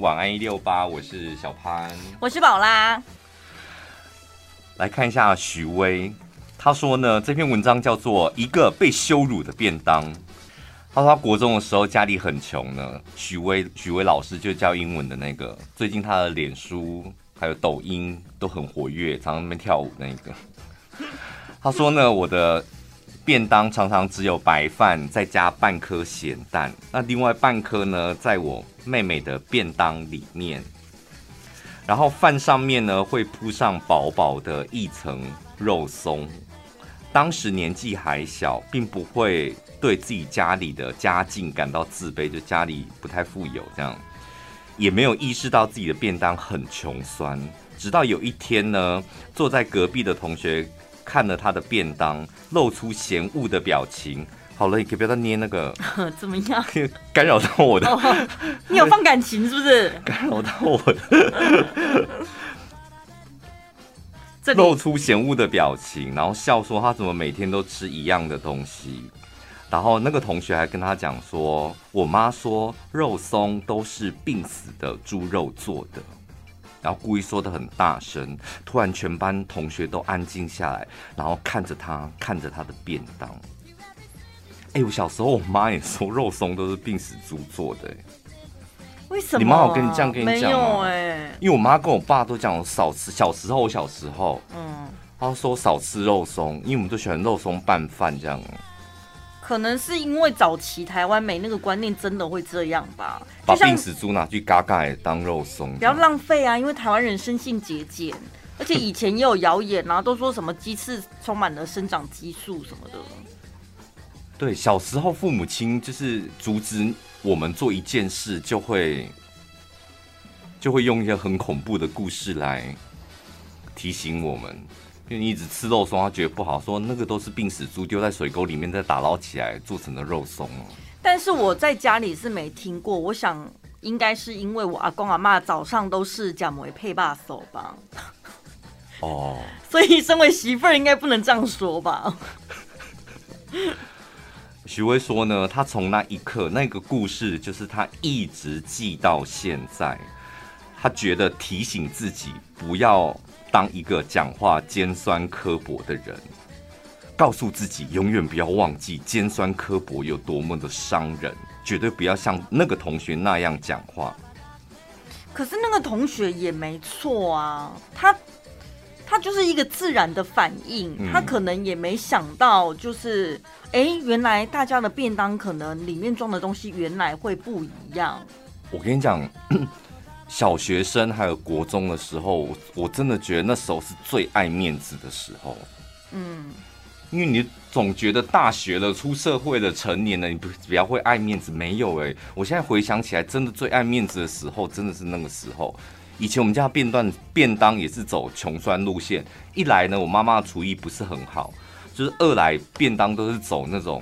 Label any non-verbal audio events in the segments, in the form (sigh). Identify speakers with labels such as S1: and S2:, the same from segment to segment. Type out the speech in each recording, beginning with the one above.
S1: 晚安一六八，我是小潘，
S2: 我是宝拉。
S1: 来看一下许巍，他说呢，这篇文章叫做《一个被羞辱的便当》。他说他国中的时候家里很穷呢，许巍许巍老师就教英文的那个，最近他的脸书还有抖音都很活跃，常常在那边跳舞那个。他说呢，我的。便当常常只有白饭，再加半颗咸蛋。那另外半颗呢，在我妹妹的便当里面。然后饭上面呢，会铺上薄薄的一层肉松。当时年纪还小，并不会对自己家里的家境感到自卑，就家里不太富有，这样也没有意识到自己的便当很穷酸。直到有一天呢，坐在隔壁的同学。看了他的便当，露出嫌恶的表情。好了，你可以不要再捏那个，(laughs)
S2: 怎么样？(laughs)
S1: 干扰到我的。
S2: 哦，你有放感情是不是？(laughs)
S1: 干扰到我的。露出嫌恶的表情，然后笑说他怎么每天都吃一样的东西。然后那个同学还跟他讲说，我妈说肉松都是病死的猪肉做的。然后故意说的很大声，突然全班同学都安静下来，然后看着他，看着他的便当。哎，我小时候我妈也说 (laughs) 肉松都是病死猪做的，
S2: 为什么？
S1: 你妈有跟你这样跟你
S2: 讲哎，
S1: 因为我妈跟我爸都讲少吃。小时候我小时候，
S2: 嗯，
S1: 她说少吃肉松，因为我们都喜欢肉松拌饭这样。
S2: 可能是因为早期台湾没那个观念，真的会这样吧？
S1: 把病死猪拿去嘎嘎当肉松，
S2: 不要浪费啊！因为台湾人生性节俭，而且以前也有谣言啊，都说什么鸡翅充满了生长激素什么的。
S1: 对，小时候父母亲就是阻止我们做一件事，就会就会用一些很恐怖的故事来提醒我们。因为你一直吃肉松，他觉得不好，说那个都是病死猪丢在水沟里面再打捞起来做成的肉松。
S2: 但是我在家里是没听过，我想应该是因为我阿公阿妈早上都是讲为配把手吧。
S1: 哦，(laughs)
S2: 所以身为媳妇儿应该不能这样说吧？(laughs)
S1: 许巍说呢，他从那一刻那个故事就是他一直记到现在，他觉得提醒自己不要。当一个讲话尖酸刻薄的人，告诉自己永远不要忘记尖酸刻薄有多么的伤人，绝对不要像那个同学那样讲话。
S2: 可是那个同学也没错啊，他他就是一个自然的反应，嗯、他可能也没想到，就是哎，原来大家的便当可能里面装的东西原来会不一样。
S1: 我跟你讲。(coughs) 小学生还有国中的时候，我真的觉得那时候是最爱面子的时候。
S2: 嗯，
S1: 因为你总觉得大学了、出社会了、成年了，你不比较会爱面子？没有哎，我现在回想起来，真的最爱面子的时候，真的是那个时候。以前我们家便当便当也是走穷酸路线，一来呢，我妈妈的厨艺不是很好，就是二来便当都是走那种，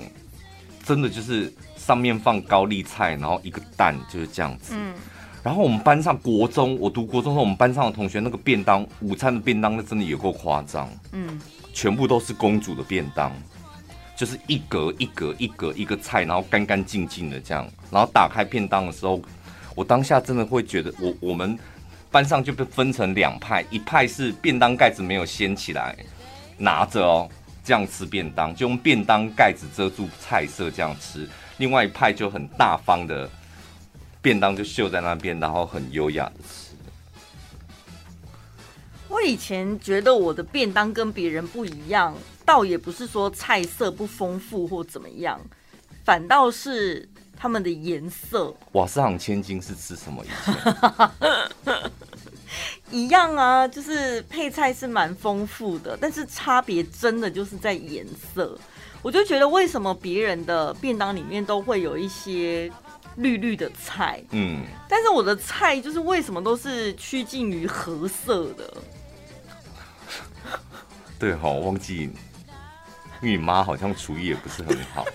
S1: 真的就是上面放高丽菜，然后一个蛋就是这样子。
S2: 嗯。
S1: 然后我们班上国中，我读国中的时候，我们班上的同学那个便当，午餐的便当，那真的有够夸张。
S2: 嗯，
S1: 全部都是公主的便当，就是一格一格一格一个菜，然后干干净净的这样。然后打开便当的时候，我当下真的会觉得我，我我们班上就被分成两派，一派是便当盖子没有掀起来，拿着哦这样吃便当，就用便当盖子遮住菜色这样吃；另外一派就很大方的。便当就秀在那边，然后很优雅的吃。
S2: 我以前觉得我的便当跟别人不一样，倒也不是说菜色不丰富或怎么样，反倒是他们的颜色。
S1: 瓦斯行千金是吃什么？以前 (laughs)
S2: 一样啊，就是配菜是蛮丰富的，但是差别真的就是在颜色。我就觉得为什么别人的便当里面都会有一些。绿绿的菜，
S1: 嗯，
S2: 但是我的菜就是为什么都是趋近于褐色的？
S1: 对哈，我忘记，因为你妈好像厨艺也不是很好。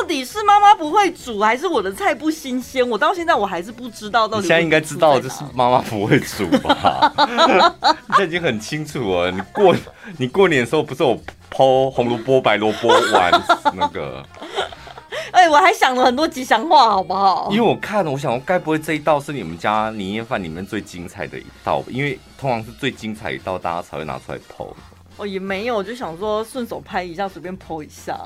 S2: 到底是妈妈不会煮，还是我的菜不新鲜？我到现在我还是不知道到底。
S1: 你现在应该知道，就是妈妈不会煮吧？(laughs) 你现在已经很清楚了。你过你过年的时候不是我剖红萝卜、白萝卜丸那个？(laughs)
S2: 哎、欸，我还想了很多吉祥话，好不好？
S1: 因为我看了，我想，该不会这一道是你们家年夜饭里面最精彩的一道？因为通常是最精彩一道，大家才会拿出来 po。
S2: 哦，也没有，我就想说顺手拍一下，随便 po 一下，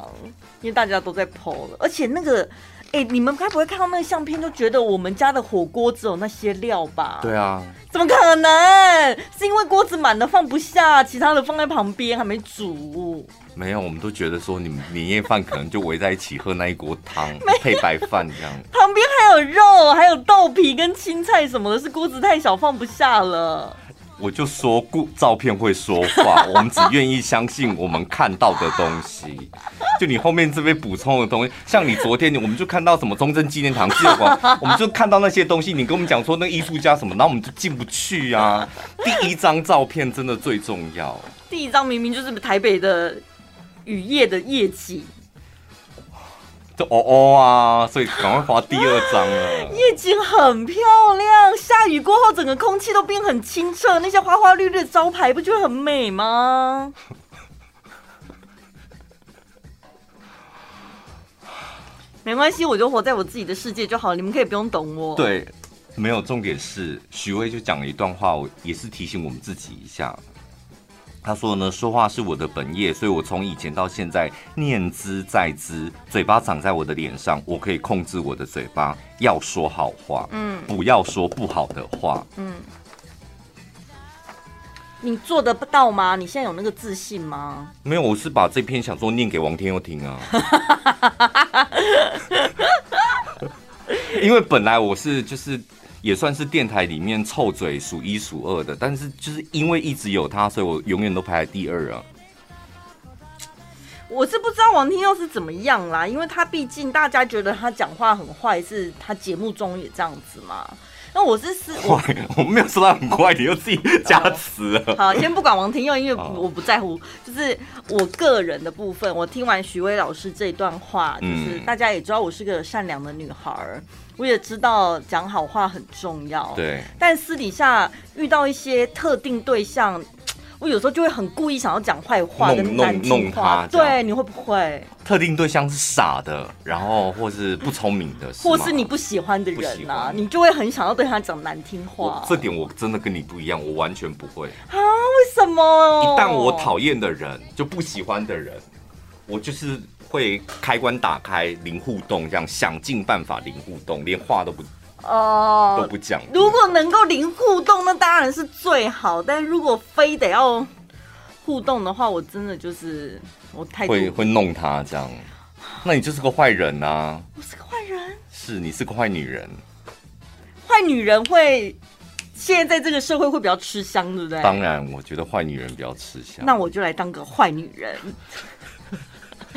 S2: 因为大家都在 po 了，而且那个。哎、欸，你们该不会看到那个相片就觉得我们家的火锅只有那些料吧？
S1: 对啊，
S2: 怎么可能？是因为锅子满了放不下，其他的放在旁边还没煮。
S1: 没有，我们都觉得说你们年夜饭可能就围在一起喝那一锅汤配白饭这样。
S2: 旁边还有肉，还有豆皮跟青菜什么的，是锅子太小放不下了。
S1: 我就说，故照片会说话，(laughs) 我们只愿意相信我们看到的东西。就你后面这边补充的东西，像你昨天，我们就看到什么中正纪念堂、纪念馆，我们就看到那些东西。你跟我们讲说那艺术家什么，然后我们就进不去啊。(laughs) 第一张照片真的最重要。
S2: 第一张明明就是台北的雨夜的夜景。
S1: 就哦哦啊，所以赶快发第二张了。
S2: 夜景很漂亮，下雨过后整个空气都变很清澈，那些花花绿绿的招牌不觉得很美吗？(laughs) 没关系，我就活在我自己的世界就好，你们可以不用懂我。
S1: 对，没有重点是许巍就讲了一段话，我也是提醒我们自己一下。他说呢，说话是我的本业，所以我从以前到现在念之在之，嘴巴长在我的脸上，我可以控制我的嘴巴，要说好话，嗯，不要说不好的话，嗯。
S2: 你做得到吗？你现在有那个自信吗？
S1: 没有，我是把这篇小说念给王天佑听啊。(laughs) 因为本来我是就是。也算是电台里面臭嘴数一数二的，但是就是因为一直有他，所以我永远都排在第二啊。
S2: 我是不知道王天佑是怎么样啦，因为他毕竟大家觉得他讲话很坏，是他节目中也这样子嘛。那我是是，(laughs)
S1: 我我没有说他很坏，你又自己加词了。
S2: 好，先不管王天佑，因为我 (laughs) 不在乎，就是我个人的部分。我听完许巍老师这一段话，就是大家也知道我是个善良的女孩。我也知道讲好话很重要，
S1: 对。
S2: 但私底下遇到一些特定对象，我有时候就会很故意想要讲坏话跟难听话。对，你会不会？
S1: 特定对象是傻的，然后或是不聪明的，
S2: 或是你不喜欢的人啊，你就会很想要对他讲难听话。
S1: 这点我真的跟你不一样，我完全不会
S2: 啊？为什么？
S1: 一旦我讨厌的人，就不喜欢的人，我就是。会开关打开零互动，这样想尽办法零互动，连话都不哦、uh, 都不讲。
S2: 如果能够零互动，那当然是最好。但如果非得要互动的话，我真的就是我太
S1: 会会弄他这样。那你就是个坏人啊！
S2: 我是个坏人，
S1: 是你是个坏女人。
S2: 坏女人会现在在这个社会会比较吃香，对不对？
S1: 当然，我觉得坏女人比较吃香。
S2: 那我就来当个坏女人。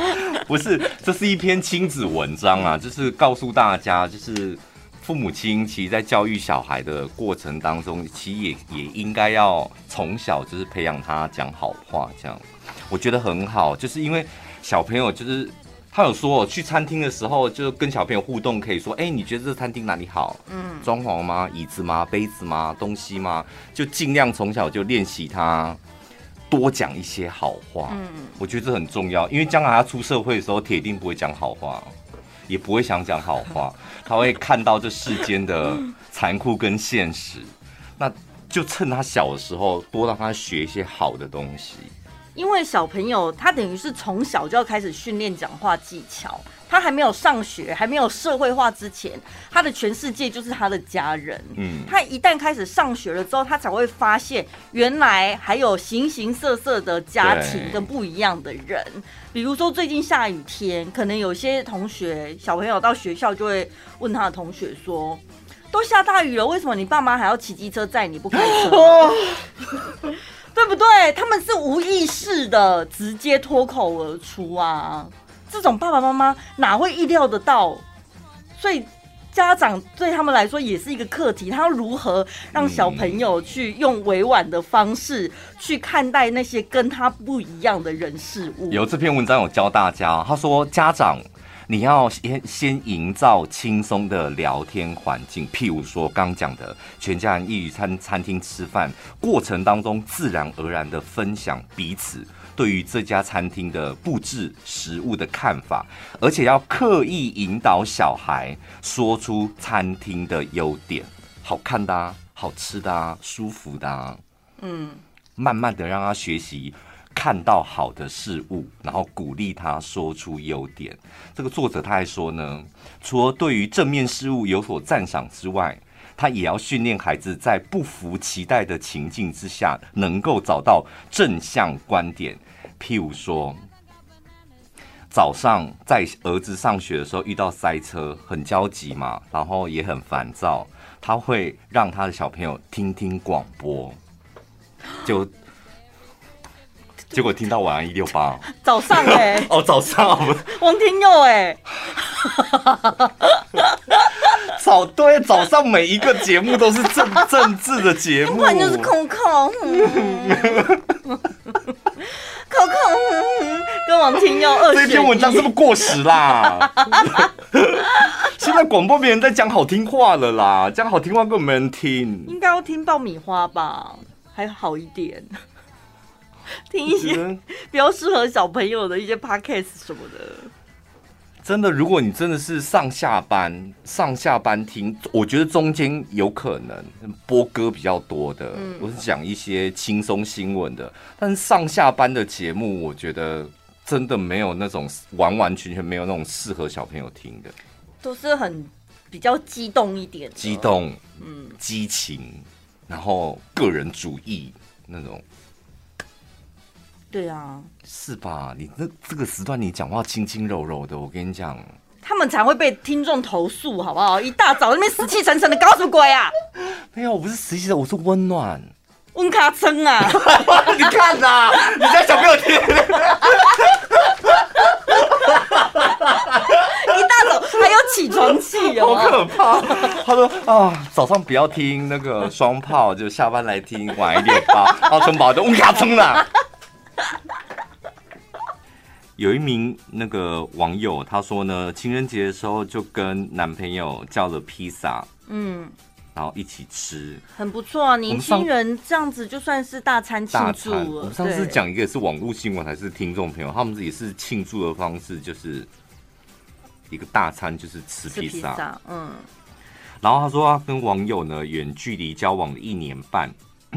S2: (laughs)
S1: 不是，这是一篇亲子文章啊，就是告诉大家，就是父母亲其实，在教育小孩的过程当中，其实也也应该要从小就是培养他讲好话，这样我觉得很好。就是因为小朋友，就是他有说去餐厅的时候，就跟小朋友互动，可以说，哎，你觉得这餐厅哪里好？嗯，装潢吗？椅子吗？杯子吗？东西吗？就尽量从小就练习他。多讲一些好话，嗯，我觉得这很重要，因为将来他出社会的时候，铁定不会讲好话，也不会想讲好话，(laughs) 他会看到这世间的残酷跟现实，那就趁他小的时候，多让他学一些好的东西。
S2: 因为小朋友他等于是从小就要开始训练讲话技巧。他还没有上学，还没有社会化之前，他的全世界就是他的家人。嗯，他一旦开始上学了之后，他才会发现原来还有形形色色的家庭跟不一样的人。比如说最近下雨天，可能有些同学小朋友到学校就会问他的同学说：“都下大雨了，为什么你爸妈还要骑机车载你不开车？” (laughs) (laughs) 对不对？他们是无意识的直接脱口而出啊。这种爸爸妈妈哪会意料得到？所以家长对他们来说也是一个课题，他要如何让小朋友去用委婉的方式去看待那些跟他不一样的人事物？
S1: 有这篇文章有教大家，他说家长你要先先营造轻松的聊天环境，譬如说刚讲的全家人一起餐餐厅吃饭过程当中，自然而然的分享彼此。对于这家餐厅的布置、食物的看法，而且要刻意引导小孩说出餐厅的优点，好看的啊，好吃的啊，舒服的啊，嗯，慢慢的让他学习看到好的事物，然后鼓励他说出优点。这个作者他还说呢，除了对于正面事物有所赞赏之外，他也要训练孩子在不服期待的情境之下，能够找到正向观点。譬如说，早上在儿子上学的时候遇到塞车，很焦急嘛，然后也很烦躁，他会让他的小朋友听听广播，就 (laughs) 结果听到晚安一六八，
S2: 早上哎、欸，(laughs)
S1: 哦早上
S2: 王天佑哎。(laughs)
S1: 早对，早上每一个节目都是政政治的节目，不然
S2: 就是空空，空空跟王天佑二。
S1: 这篇文章是不是过时啦？现在广播没人在讲好听话了啦，讲好听话根本没人听。
S2: 应该要听爆米花吧，还好一点。(laughs) 听一些比较适合小朋友的一些 podcast 什么的。
S1: 真的，如果你真的是上下班上下班听，我觉得中间有可能播歌比较多的，我是讲一些轻松新闻的。但是上下班的节目，我觉得真的没有那种完完全全没有那种适合小朋友听的，
S2: 都是很比较激动一点，
S1: 激动，嗯，激情，然后个人主义那种。
S2: 对啊，
S1: 是吧？你那这个时段你讲话轻轻柔柔的，我跟你讲，
S2: 他们才会被听众投诉，好不好？一大早那边死气沉沉的，搞什么鬼啊？
S1: 没有，我不是死气的，我是温暖。
S2: 温卡称啊！(laughs)
S1: 你看呐、啊，你家小朋友听，
S2: 一大早还有起床气哦，
S1: 好可怕。他说啊，早上不要听那个双炮，就下班来听晚一点吧。阿春宝就温卡称啊。(laughs) 有一名那个网友，他说呢，情人节的时候就跟男朋友叫了披萨，嗯，然后一起吃，
S2: 很不错啊。年轻人这样子就算是大餐庆祝了。
S1: 我们上次讲一个是网络新闻还是听众朋友，他们也是庆祝的方式，就是一个大餐，就是吃披萨，嗯。然后他说他跟网友呢远距离交往了一年半，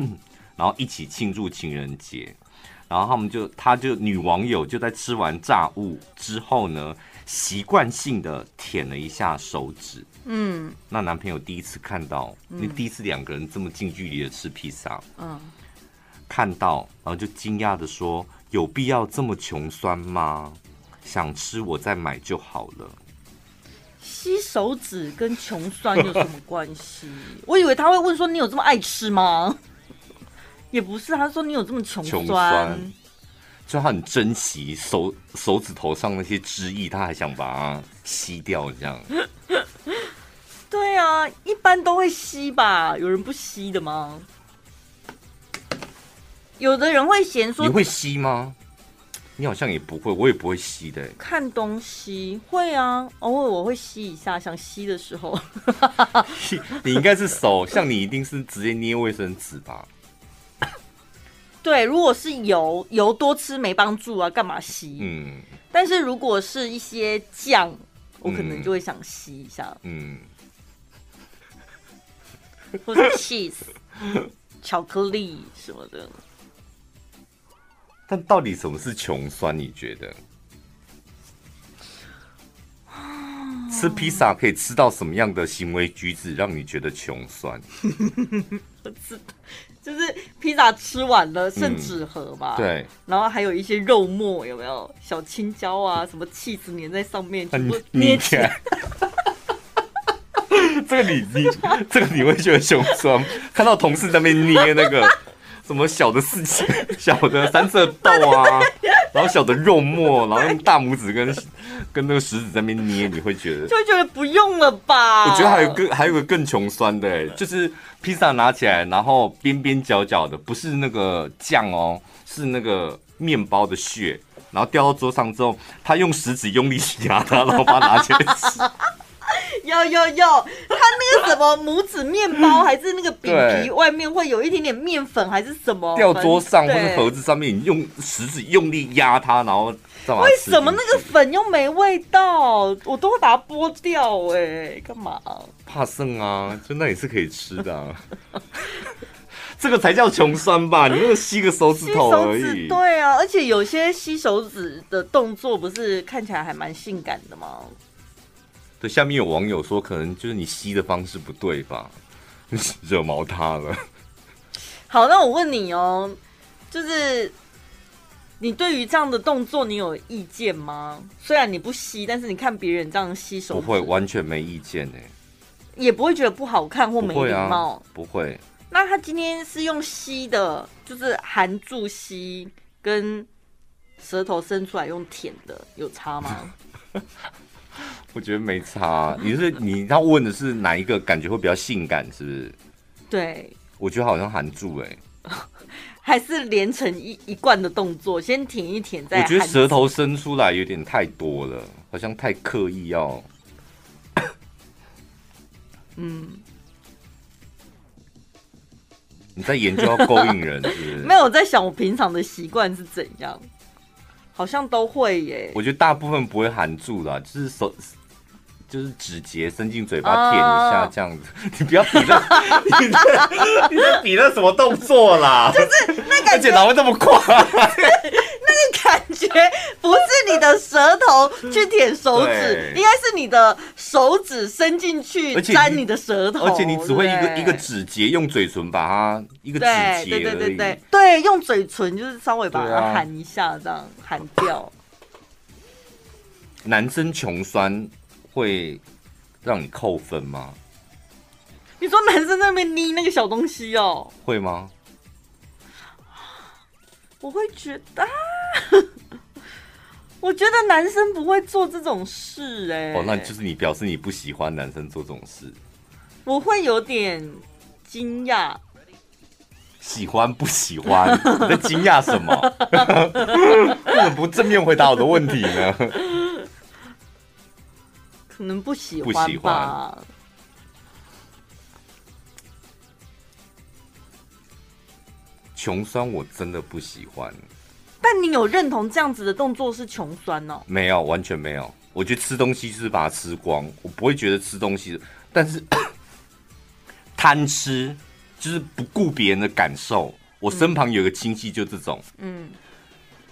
S1: (clears throat) 然后一起庆祝情人节。然后他们就，他就女网友就在吃完炸物之后呢，习惯性的舔了一下手指。嗯，那男朋友第一次看到，因为第一次两个人这么近距离的吃披萨。嗯，看到然后就惊讶的说：“有必要这么穷酸吗？想吃我再买就好了。”
S2: 吸手指跟穷酸有什么关系？我以为他会问说：“你有这么爱吃吗？”也不是，他说你有这么穷酸，酸，
S1: 就他很珍惜手手指头上那些汁液，他还想把它吸掉，这样。(laughs)
S2: 对啊，一般都会吸吧？有人不吸的吗？有的人会嫌说，
S1: 你会吸吗？你好像也不会，我也不会吸的。
S2: 看东西会啊，偶尔我会吸一下，想吸的时候。(laughs)
S1: 你应该是手，像你一定是直接捏卫生纸吧？
S2: 对，如果是油油多吃没帮助啊，干嘛吸？嗯，但是如果是一些酱，我可能就会想吸一下。嗯，或者 cheese、(laughs) 巧克力什么的。
S1: 但到底什么是穷酸？你觉得？吃披萨可以吃到什么样的行为举止让你觉得穷酸？(laughs)
S2: 我知道。就是披萨吃完了剩纸盒嘛，
S1: 对，
S2: 然后还有一些肉末，有没有小青椒啊，什么气子粘在上面，全部
S1: 捏起来。(laughs) 这个你你这个你会觉得凶酸？看到同事在那边捏那个什么小的四季 (laughs) 小的三色豆啊，(laughs) 然后小的肉末，然后用大拇指跟跟那个食指在那边捏，你会觉得
S2: 就会觉得不用了吧？
S1: 我觉得还有个还有个更穷酸的、欸，就是。披萨拿起来，然后边边角角的不是那个酱哦，是那个面包的屑，然后掉到桌上之后，他用食指用力压它，然后把它拿起来吃。
S2: 有有有，它那个什么拇指面包，还是那个饼皮外面会有一点点面粉，还是什么？
S1: 掉桌上或者盒子上面，你用食指用力压它，然后
S2: 为什么那个粉又没味道？我都会把它剥掉哎、欸，干嘛？
S1: 怕剩啊，就那也是可以吃的、啊。(laughs) 这个才叫穷酸吧？你那个吸个手指头而已。
S2: 对啊，而且有些吸手指的动作不是看起来还蛮性感的吗？
S1: 对，下面有网友说，可能就是你吸的方式不对吧？(laughs) 惹毛他了。
S2: 好，那我问你哦，就是你对于这样的动作，你有意见吗？虽然你不吸，但是你看别人这样吸手，
S1: 不会完全没意见呢，
S2: 也不会觉得不好看或没礼貌，
S1: 不会。
S2: 那他今天是用吸的，就是含住吸，跟舌头伸出来用舔的，有差吗？(laughs) (laughs)
S1: 我觉得没差。你是你要问的是哪一个感觉会比较性感，是不是？
S2: 对，
S1: 我觉得好像含住哎、欸，(laughs)
S2: 还是连成一一贯的动作，先舔一舔再。
S1: 我觉得舌头伸出来有点太多了，好像太刻意要。(coughs) 嗯。你在研究要勾引人是不是？(laughs)
S2: 没有，我在想我平常的习惯是怎样，好像都会耶。
S1: 我觉得大部分不会含住啦，就是手，就是指节伸进嘴巴舔一下这样子。Uh... (laughs) 你不要比那，(laughs) 你在你在比那什么动作啦？
S2: 就是那个，(laughs)
S1: 而且哪会这么快？
S2: 感觉不是你的舌头去舔手指，应该是你的手指伸进去沾你的舌头，
S1: 而且你只会一个一个指节用嘴唇把它一个指节，
S2: 对对对对对，用嘴唇就是稍微把它含一下，这样含掉。
S1: 男生穷酸会让你扣分吗？
S2: 你说男生在那边捏那个小东西哦，
S1: 会吗？
S2: 我会觉得。(laughs) 我觉得男生不会做这种事哎、欸。
S1: 哦，那就是你表示你不喜欢男生做这种事。
S2: 我会有点惊讶。
S1: 喜欢不喜欢？(laughs) 你在惊讶什么？为什么不正面回答我的问题呢？
S2: 可能不喜欢吧。不喜欢。
S1: 穷酸我真的不喜欢。
S2: 但你有认同这样子的动作是穷酸哦？
S1: 没有，完全没有。我觉得吃东西就是把它吃光，我不会觉得吃东西。但是贪吃就是不顾别人的感受。我身旁有个亲戚就这种，嗯，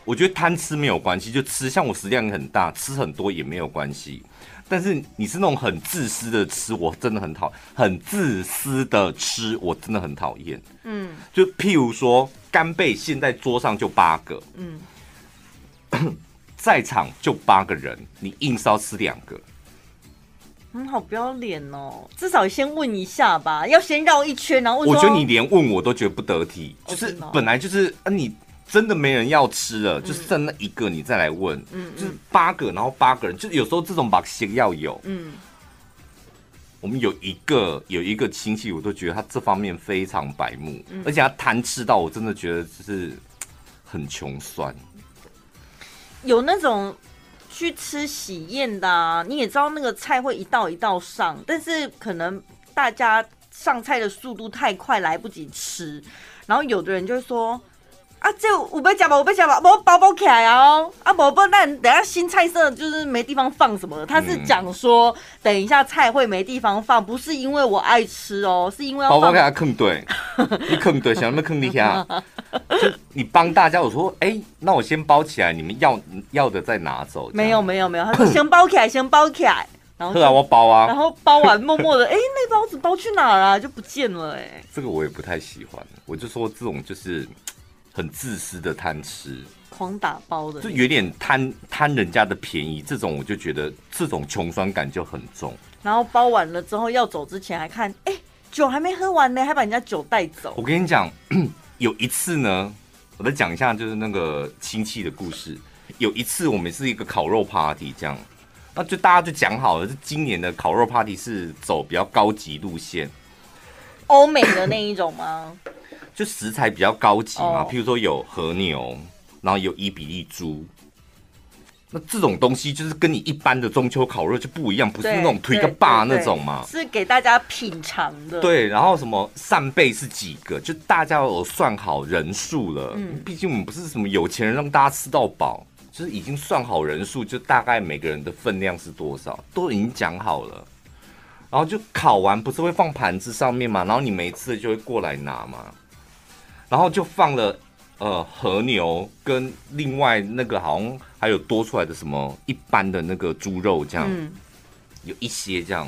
S1: 我觉得贪吃没有关系，就吃。像我食量很大，吃很多也没有关系。但是你是那种很自私的吃，我真的很讨。很自私的吃，我真的很讨厌。嗯，就譬如说，干贝现在桌上就八个，嗯，在场就八个人，你硬是要吃两个，
S2: 很、嗯、好不要脸哦。至少先问一下吧，要先绕一圈，然后问。
S1: 我觉得你连问我都觉得不得体，就是本来就是啊你。真的没人要吃了，嗯、就剩那一个，你再来问，嗯，嗯，就是八个，然后八个人，就有时候这种把戏要有，嗯，我们有一个有一个亲戚，我都觉得他这方面非常白目，嗯、而且他贪吃到我真的觉得就是很穷酸。
S2: 有那种去吃喜宴的、啊，你也知道那个菜会一道一道上，但是可能大家上菜的速度太快，来不及吃，然后有的人就会说。啊，这我被夹吧，我被夹吧，我包包起来哦。啊，宝宝，那等下新菜色就是没地方放什么的。他是讲说，等一下菜会没地方放，不是因为我爱吃哦，是因为要
S1: 包包给他坑对，你坑对，想要坑你下。(laughs) 就你帮大家，我说，哎、欸，那我先包起来，你们要要的再拿走。
S2: 没有没有没有，他说先包起来，先包起来，然后
S1: 后我包啊，
S2: 然后包完默默的，(laughs) 哎、欸，那包子包去哪了、啊？就不见了、欸，哎，
S1: 这个我也不太喜欢。我就说这种就是。很自私的贪吃，
S2: 狂打包的，
S1: 就有点贪贪人家的便宜。这种我就觉得这种穷酸感就很重。
S2: 然后包完了之后要走之前还看，哎、欸，酒还没喝完呢，还把人家酒带走。
S1: 我跟你讲，(clears throat) 有一次呢，我再讲一下就是那个亲戚的故事。有一次我们是一个烤肉 party，这样，那就大家就讲好了，是今年的烤肉 party 是走比较高级路线，
S2: 欧美的那一种吗？
S1: 就食材比较高级嘛，譬如说有和牛，然后有伊比利猪，那这种东西就是跟你一般的中秋烤肉就不一样，不是那种推个霸那种嘛，
S2: 是给大家品尝的。
S1: 对，然后什么扇贝是几个，就大家有算好人数了。嗯，毕竟我们不是什么有钱人，让大家吃到饱，就是已经算好人数，就大概每个人的分量是多少，都已经讲好了。然后就烤完不是会放盘子上面嘛，然后你没吃的就会过来拿嘛，然后就放了。呃，和牛跟另外那个好像还有多出来的什么一般的那个猪肉这样，嗯、有一些这样，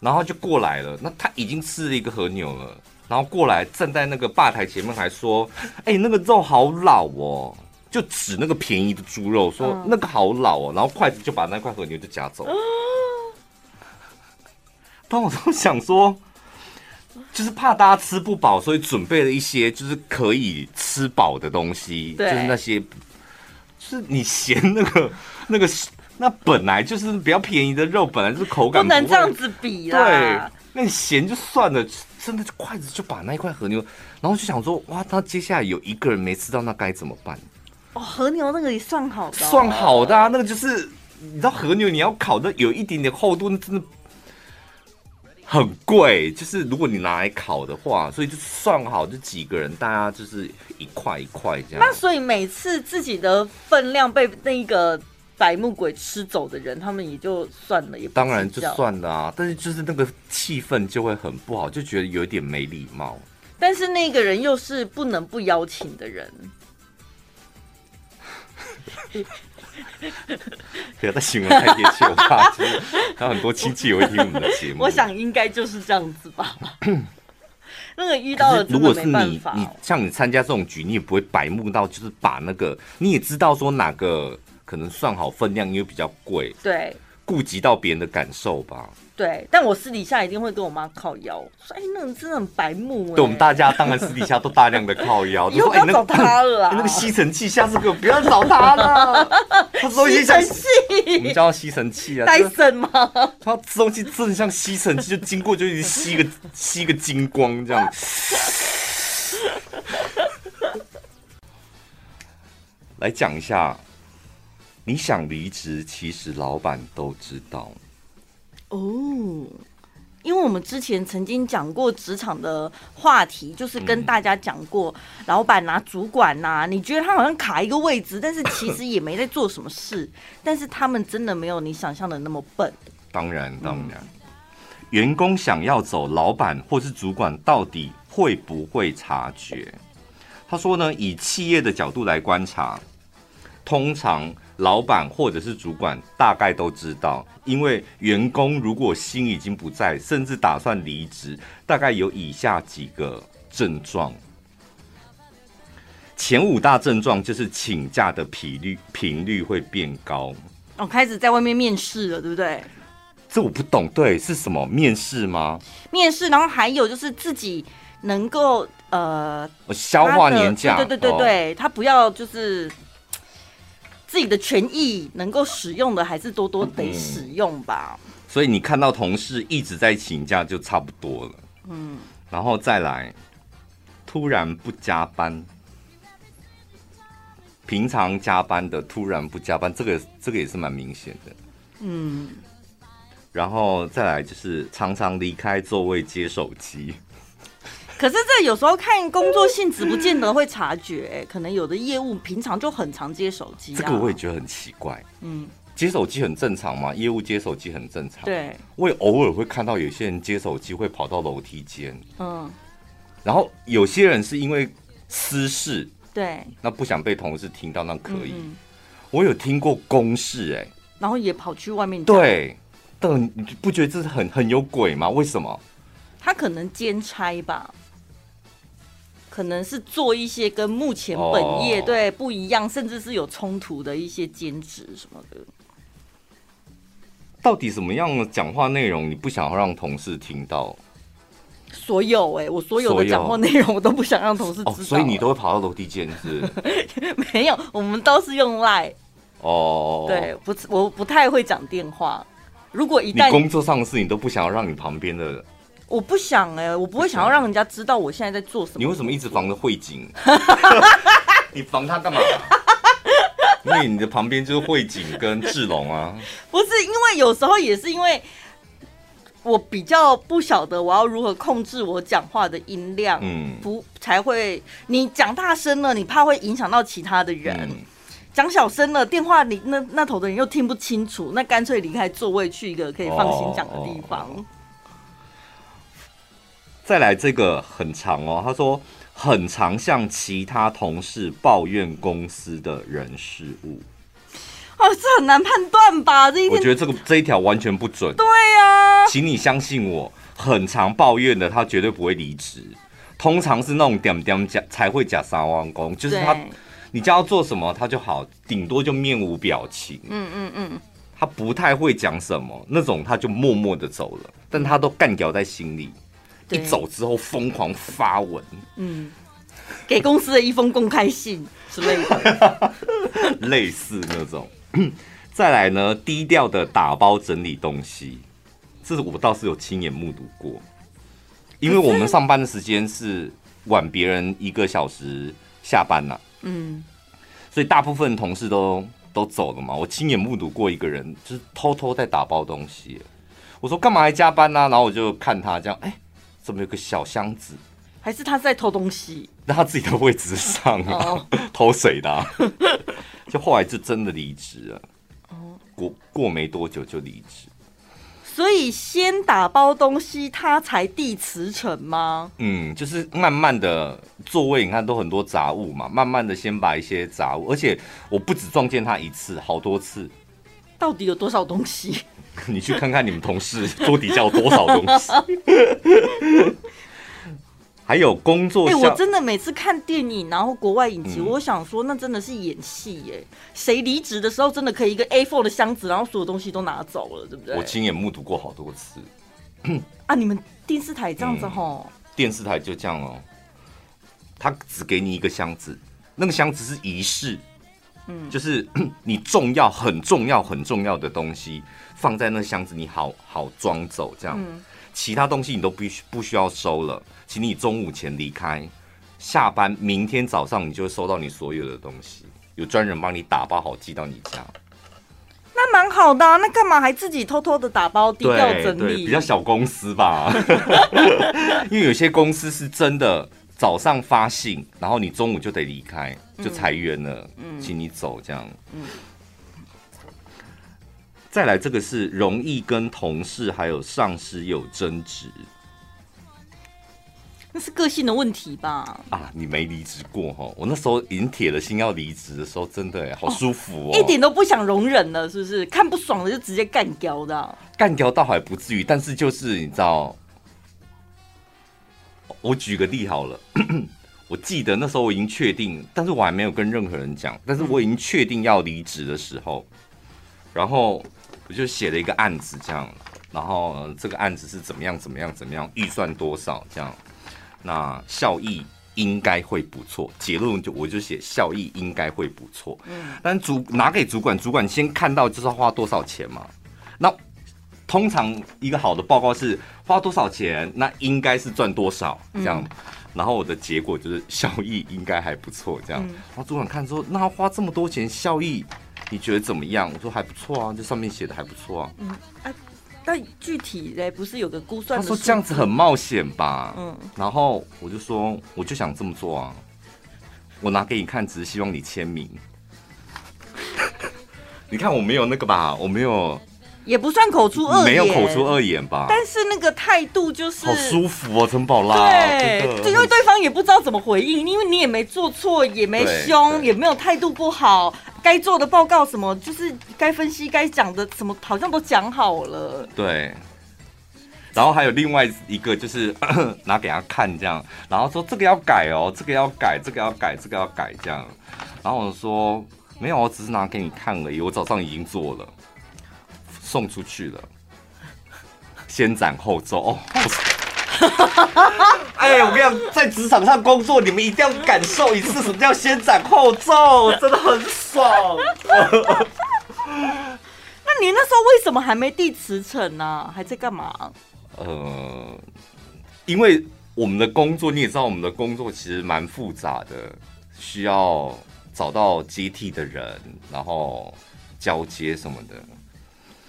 S1: 然后就过来了。那他已经吃了一个和牛了，然后过来站在那个吧台前面还说：“哎、欸，那个肉好老哦。”就指那个便宜的猪肉说：“嗯、那个好老哦。”然后筷子就把那块和牛就夹走。(gasps) 当我都想说。就是怕大家吃不饱，所以准备了一些就是可以吃饱的东西，对就是那些，就是你嫌 (laughs) 那个那个那本来就是比较便宜的肉，本来就是口感不，
S2: 不能这样子比啦。
S1: 对，那你咸就算了，真的就筷子就把那一块和牛，然后就想说，哇，那接下来有一个人没吃到，那该怎么办？
S2: 哦，和牛那个也算好的，哦，
S1: 算好的啊，那个就是你知道和牛你要烤的有一点点厚度，那真的。很贵，就是如果你拿来烤的话，所以就算好，就几个人，大家就是一块一块这样。
S2: 那所以每次自己的分量被那个白木鬼吃走的人，他们也就算了，也
S1: 当然就算了啊。但是就是那个气氛就会很不好，就觉得有点没礼貌。
S2: 但是那个人又是不能不邀请的人。(laughs) (laughs)
S1: 不要再形容太贴切，我怕就是还有很多亲戚也会听我们的节目。
S2: 我想应该就是这样子吧。(coughs) 那个遇到了，
S1: 如果是你，你像你参加这种局，你也不会白目到，就是把那个你也知道说哪个可能算好分量，因为比较贵，
S2: 对，
S1: 顾及到别人的感受吧。
S2: 对，但我私底下一定会跟我妈靠腰，说：“哎，那个真的很白目。”
S1: 对，我们大家当然私底下都大量的靠腰，(laughs)
S2: 以后不要找他了。(laughs)
S1: 那个吸尘器，下次给我不要找他了。(laughs) 他说吸尘器，我们叫吸尘器啊，
S2: 戴森吗？
S1: 他吃东西真的像吸尘器，就经过就一直吸个吸个精光这样。来讲一下，你想离职，其实老板都知道。
S2: 哦，因为我们之前曾经讲过职场的话题，就是跟大家讲过，老板呐、主管呐，你觉得他好像卡一个位置，但是其实也没在做什么事，但是他们真的没有你想象的那么笨。
S1: 当然，当然，员工想要走，老板或是主管到底会不会察觉？他说呢，以企业的角度来观察，通常。老板或者是主管大概都知道，因为员工如果心已经不在，甚至打算离职，大概有以下几个症状。前五大症状就是请假的频率频率会变高。
S2: 哦，开始在外面面试了，对不对？
S1: 这我不懂，对，是什么面试吗？
S2: 面试，然后还有就是自己能够呃
S1: 消化年假，
S2: 对对对对对，哦、他不要就是。自己的权益能够使用的，还是多多得使用吧。
S1: 嗯，所以你看到同事一直在请假，就差不多了。嗯，然后再来，突然不加班，平常加班的突然不加班，这个这个也是蛮明显的。嗯，然后再来就是常常离开座位接手机。
S2: 可是这有时候看工作性质，不见得会察觉、欸。可能有的业务平常就很常接手机、啊，
S1: 这个我也觉得很奇怪。嗯，接手机很正常嘛，业务接手机很正常。
S2: 对，
S1: 我也偶尔会看到有些人接手机会跑到楼梯间。嗯，然后有些人是因为私事，
S2: 对，
S1: 那不想被同事听到，那可以。嗯嗯，我有听过公事、欸，哎，
S2: 然后也跑去外面。
S1: 对，但你不觉得这是很很有鬼吗？为什么？
S2: 他可能兼差吧。可能是做一些跟目前本业对不一样，甚至是有冲突的一些兼职什么的。
S1: 到底什么样的讲话内容你不想要让同事听到？
S2: 所有哎、欸，我所有的讲话内容我都不想让同事知道、哦，
S1: 所以你都会跑到楼梯间是？(laughs)
S2: 没有，我们都是用 Line
S1: 哦。
S2: 对，不，我不太会讲电话。如果一旦
S1: 你工作上的事，你都不想要让你旁边的。
S2: 我不想哎、欸，我不会想要让人家知道我现在在做什么。
S1: 你为什么一直防着慧景？(laughs) 你防他干嘛？因为你的旁边就是慧景跟志龙啊。
S2: 不是，因为有时候也是因为我比较不晓得我要如何控制我讲话的音量，嗯，不才会你讲大声了，你怕会影响到其他的人；讲、嗯、小声了，电话里那那头的人又听不清楚，那干脆离开座位去一个可以放心讲的地方。哦哦哦
S1: 再来这个很长哦，他说很常向其他同事抱怨公司的人事物，
S2: 哦，这很难判断吧？这一
S1: 我觉得这个这一条完全不准。
S2: 对呀、啊，
S1: 请你相信我，很常抱怨的他绝对不会离职，通常是那种点点假才会假三万工，就是他你叫他做什么他就好，顶多就面无表情。嗯嗯嗯，他不太会讲什么，那种他就默默的走了，但他都干掉在心里。一走之后疯狂发文，
S2: 嗯，给公司的一封公开信之类的，(laughs)
S1: 类似那种。(coughs) 再来呢，低调的打包整理东西，这是我倒是有亲眼目睹过。因为我们上班的时间是晚别人一个小时下班呐，嗯，所以大部分同事都都走了嘛。我亲眼目睹过一个人就是偷偷在打包东西，我说干嘛还加班呢？然后我就看他这样，哎。怎么有个小箱子？
S2: 还是他在偷东西？
S1: 在他自己的位置上啊，(laughs) 偷谁的？(laughs) 就后来就真的离职了。哦，过过没多久就离职。
S2: 所以先打包东西，他才递辞呈吗？
S1: 嗯，就是慢慢的座位，你看都很多杂物嘛，慢慢的先把一些杂物，而且我不止撞见他一次，好多次。
S2: 到底有多少东西？(laughs)
S1: 你去看看你们同事 (laughs) 桌底下有多少东西，(laughs) 还有工作。哎，
S2: 我真的每次看电影，然后国外影集，我想说，那真的是演戏耶。谁离职的时候，真的可以一个 A4 的箱子，然后所有东西都拿走了，对不对？
S1: 我亲眼目睹过好多次。(coughs)
S2: 啊，你们电视台这样子吼？
S1: 电视台就这样哦，他只给你一个箱子，那个箱子是仪式。嗯，就是 (clears throat) 你重要、很重要、很重要的东西放在那箱子，你好好装走这样。嗯，其他东西你都必须不需要收了，请你中午前离开。下班明天早上你就会收到你所有的东西，有专人帮你打包好寄到你家。
S2: 那蛮好的啊，那干嘛还自己偷偷的打包低调整理？
S1: 比较小公司吧，(laughs) 因为有些公司是真的。早上发信，然后你中午就得离开，就裁员了，嗯，请你走这样。嗯，再来这个是容易跟同事还有上司有争执，
S2: 那是个性的问题吧？
S1: 啊，你没离职过哈？我那时候已经铁了心要离职的时候，真的哎，好舒服哦，
S2: 一点都不想容忍了，是不是？看不爽了就直接干掉的，
S1: 干掉倒还不至于，但是就是你知道。我举个例好了，(clears throat) 我记得那时候我已经确定，但是我还没有跟任何人讲，但是我已经确定要离职的时候，然后我就写了一个案子这样，然后这个案子是怎么样怎么样怎么样，预算多少这样，那效益应该会不错，结论就我就写效益应该会不错，嗯，但主拿给主管，主管先看到就是要花多少钱嘛，那。通常一个好的报告是花多少钱，那应该是赚多少这样，嗯、然后我的结果就是效益应该还不错这样。嗯、然后主管看说，那花这么多钱，效益你觉得怎么样？我说还不错啊，这上面写的还不错啊。嗯，
S2: 啊，但具体嘞不是有个估算？
S1: 他说这样子很冒险吧？嗯，然后我就说，我就想这么做啊，我拿给你看，只是希望你签名。(laughs) 你看我没有那个吧？我没有。
S2: 也不算口出恶言，
S1: 没有口出恶言吧？
S2: 但是那个态度就是
S1: 好舒服哦，陈宝拉。
S2: 对，就因为对方也不知道怎么回应，因为你也没做错，也没凶，也没有态度不好，该做的报告什么，就是该分析、该讲的什么，好像都讲好了。
S1: 对。然后还有另外一个，就是 (coughs) 拿给他看这样，然后说这个要改哦，这个要改，这个要改，这个要改这样。然后我说没有，我只是拿给你看而已，我早上已经做了。送出去了，先斩后奏哦！(laughs) 哎，我跟你讲，在职场上工作，你们一定要感受一次什么叫先斩后奏，(laughs) 真的很爽。(laughs)
S2: 那你那时候为什么还没递辞呈呢？还在干嘛？
S1: 呃，因为我们的工作，你也知道，我们的工作其实蛮复杂的，需要找到接替的人，然后交接什么的。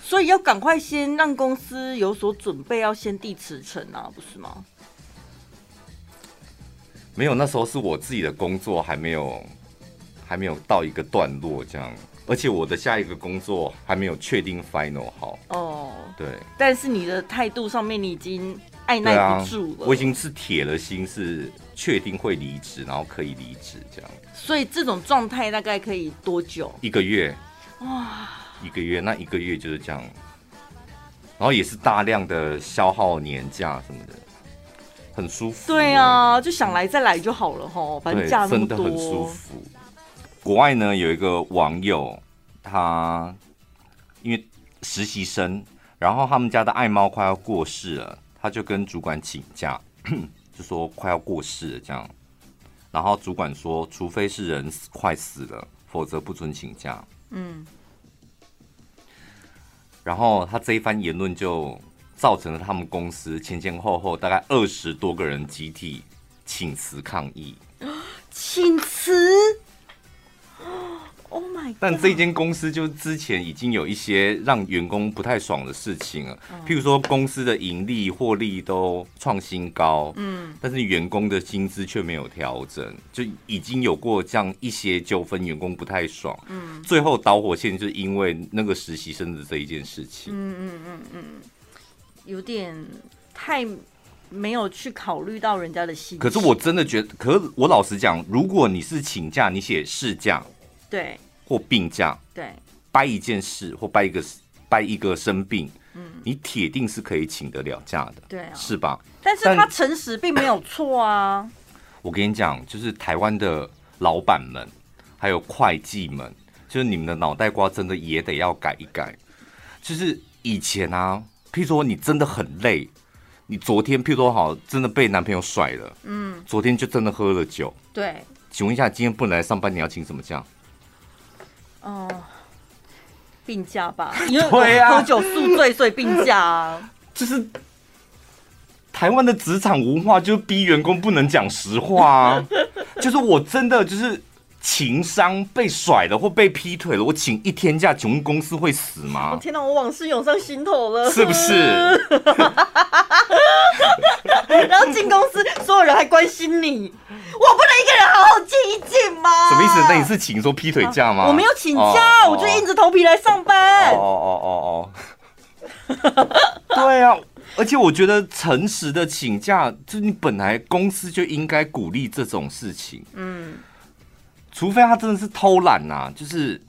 S2: 所以要赶快先让公司有所准备，要先递辞呈啊，不是吗？
S1: 没有，那时候是我自己的工作还没有还没有到一个段落这样，而且我的下一个工作还没有确定 final 好。哦，对。
S2: 但是你的态度上面，你已经按耐不住了。
S1: 啊，我已经是铁了心，是确定会离职，然后可以离职这样。
S2: 所以这种状态大概可以多久？
S1: 一个月。哇。一个月，那一个月就是这样，然后也是大量的消耗年假什么的，很舒服。
S2: 对啊，就想来再来就好了吼，反正假
S1: 真的很舒服。国外呢有一个网友，他因为实习生，然后他们家的爱猫快要过世了，他就跟主管请假，(coughs) 就说快要过世了这样，然后主管说，除非是人快死了，否则不准请假。嗯。然后他这一番言论就造成了他们公司前前后后大概二十多个人集体请辞抗议。
S2: 请辞？Oh my！
S1: 但这间公司就之前已经有一些让员工不太爽的事情了，譬如说公司的盈利获利都创新高，嗯，但是员工的薪资却没有调整，就已经有过这样一些纠纷，员工不太爽，嗯，最后导火线就是因为那个实习生的这一件事情，
S2: 嗯嗯嗯嗯，有点太没有去考虑到人家的心。
S1: 可是我真的觉得，可是我老实讲，如果你是请假，你写事假，
S2: 对。
S1: 或病假，
S2: 对，
S1: 掰一件事或掰一个掰一个生病，嗯，你铁定是可以请得了假的，
S2: 对啊，
S1: 是吧？
S2: 但是他诚实并没有错啊。(coughs)
S1: 我跟你讲，就是台湾的老板们，还有会计们，就是你们的脑袋瓜真的也得要改一改。就是以前啊，譬如说你真的很累，你昨天譬如说好真的被男朋友甩了，嗯，昨天就真的喝了酒，
S2: 对，
S1: 请问一下，今天不能来上班，你要请什么假？
S2: 哦，病假吧，(laughs) 因为喝酒宿醉，所以病假啊。
S1: 就是台湾的职场文化，就逼员工不能讲实话啊。(laughs) 就是我真的就是情商被甩了或被劈腿了，我请一天假，请问公司会死吗？
S2: 天哪，我往事涌上心头了，
S1: 是不是？(laughs)
S2: 然后进公司，所有人还关心你，我不能一个人好好静一静吗？
S1: 什么意思？那你是请说劈腿假吗？
S2: 啊、我没有请假，oh, 我就硬着头皮来上班。
S1: 哦哦哦哦。(laughs) 对啊，而且我觉得诚实的请假，就是你本来公司就应该鼓励这种事情。嗯，除非他真的是偷懒呐、啊，就是。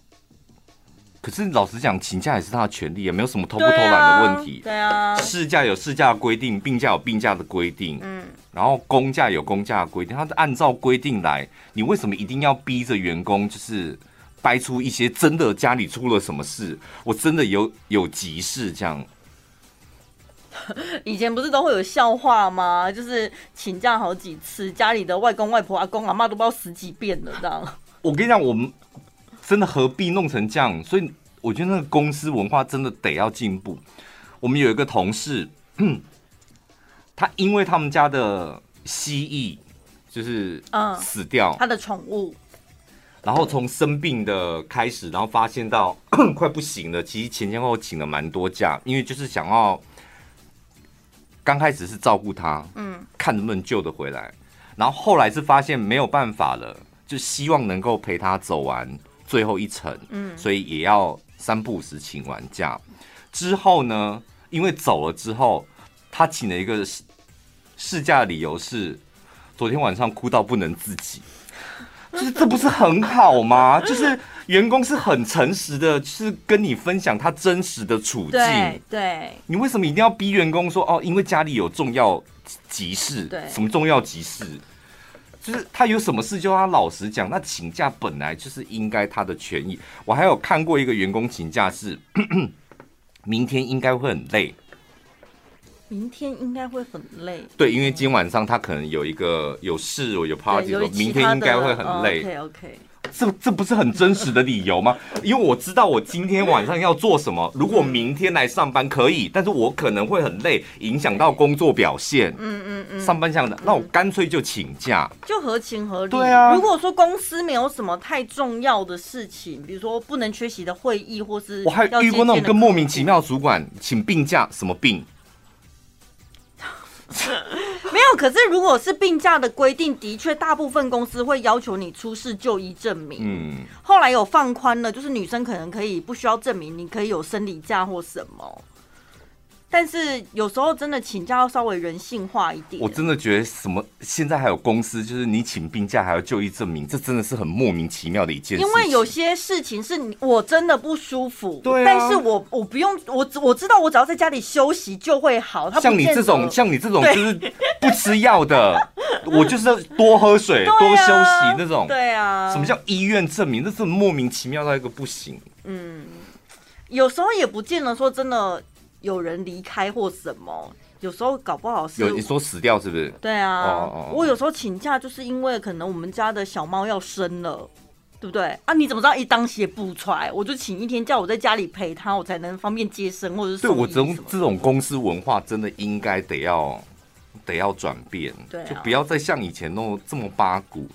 S1: 可是老实讲，请假也是他的权利，也没有什么偷不偷懒的问题。
S2: 对啊，
S1: 事假有事假的规定，病假有病假的规定。嗯，然后公假有公假的规定，他是按照规定来。你为什么一定要逼着员工，就是掰出一些真的家里出了什么事，我真的有有急事这样？(laughs)
S2: 以前不是都会有笑话吗？就是请假好几次，家里的外公外婆、阿公阿妈都不知道十几遍了这样。
S1: 我跟你讲，我们。真的何必弄成这样？所以我觉得那个公司文化真的得要进步。我们有一个同事，他因为他们家的蜥蜴就是死掉，
S2: 他的宠物，
S1: 然后从生病的开始，然后发现到 (coughs) 快不行了，其实前前后后请了蛮多假，因为就是想要刚开始是照顾他，嗯，看能不能救得回来，然后后来是发现没有办法了，就希望能够陪他走完。最后一程，嗯，所以也要三不五时请完假。之后呢，因为走了之后，他请了一个事假的理由是，昨天晚上哭到不能自己。就 (laughs) 是这不是很好吗？就是员工是很诚实的，就是跟你分享他真实的处境。
S2: 对，对。
S1: 你为什么一定要逼员工说哦？因为家里有重要急事，
S2: 对，
S1: 什么重要急事？就是他有什么事就要他老实讲，那请假本来就是应该他的权益。我还有看过一个员工请假是，(coughs) 明天应该会很累。
S2: 明天应该会很累。
S1: 对，因为今晚上他可能有一个有事，有 party，有明天应该会很累。
S2: OK OK。
S1: 这这不是很真实的理由吗？(laughs) 因为我知道我今天晚上要做什么，如果明天来上班可以，但是我可能会很累，影响到工作表现。嗯嗯嗯，上班这样的，那我干脆就请假，
S2: 就合情合理。
S1: 对啊，
S2: 如果说公司没有什么太重要的事情，比如说不能缺席的会议，或是
S1: 我还遇过那种更莫名其妙主管请病假，什么病？(laughs)
S2: 可是如果是病假的规定，的确大部分公司会要求你出示就医证明。嗯，后来有放宽了，就是女生可能可以不需要证明，你可以有生理假或什么。但是有时候真的请假要稍微人性化一点。
S1: 我真的觉得什么现在还有公司，就是你请病假还要就医证明，这真的是很莫名其妙的一件事。
S2: 因为有些事情是我真的不舒服，
S1: 对啊，
S2: 但是我我不用我我知道我只要在家里休息就会好。
S1: 像你这种 (laughs) 像你这种就是不吃药的，(laughs) 我就是多喝水、啊、多休息那种。
S2: 对啊，
S1: 什么叫医院证明？这是莫名其妙到一个不行。
S2: 嗯，有时候也不见得说真的。有人离开或什么，有时候搞不好是
S1: 有你说死掉是不是？
S2: 对啊，哦哦哦，我有时候请假就是因为可能我们家的小猫要生了，对不对？啊，你怎么知道一当血不出来？我就请一天假，我在家里陪它，我才能方便接生或者是。
S1: 对，我这种这种公司文化真的应该得要得要转变，
S2: 对啊，
S1: 就不要再像以前那么这么八股，